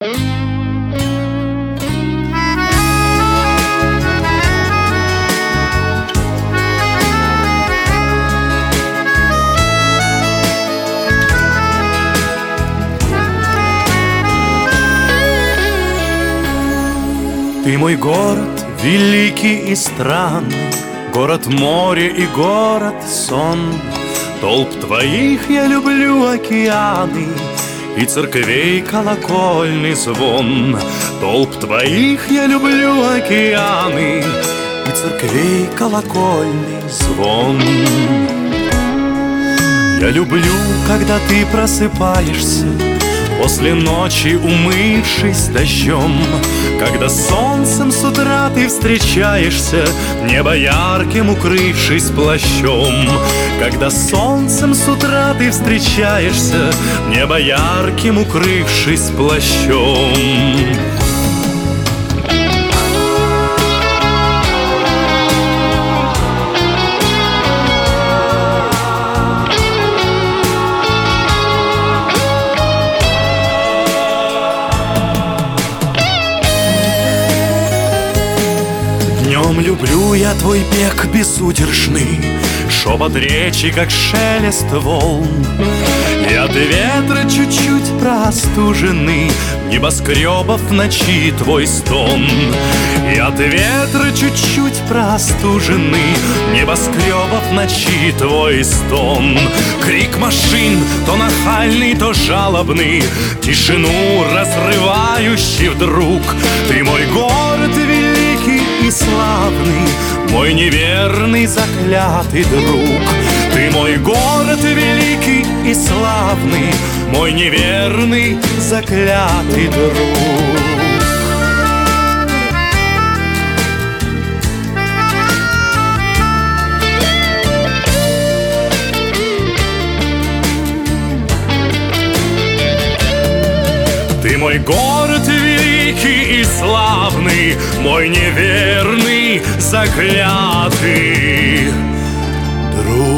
Ты мой город, великий и странный Город море и город сон. Толп твоих я люблю океаны И церквей колокольный звон. Толп твоих я люблю океаны И церквей колокольный звон. Я люблю, когда ты просыпаешься После ночи умывшись дождем Когда солнцем с утра ты встречаешься Небо ярким укрывшись плащом. Когда солнцем с утра ты встречаешься Небо ярким укрывшись плащом Днем люблю я твой бег безудержный. Шепот речи, как шелест волн. И от ветра чуть-чуть простуженный Небоскребов ночи твой стон. И от ветра чуть-чуть простуженный Небоскребов ночи твой стон. Крик машин, то нахальный, то жалобный. Тишину разрывающий вдруг. Ты мой и славный Мой неверный заклятый друг. Ты мой город великий и славный Мой неверный заклятый друг мой город великий и славный, Мой неверный заклятый друг.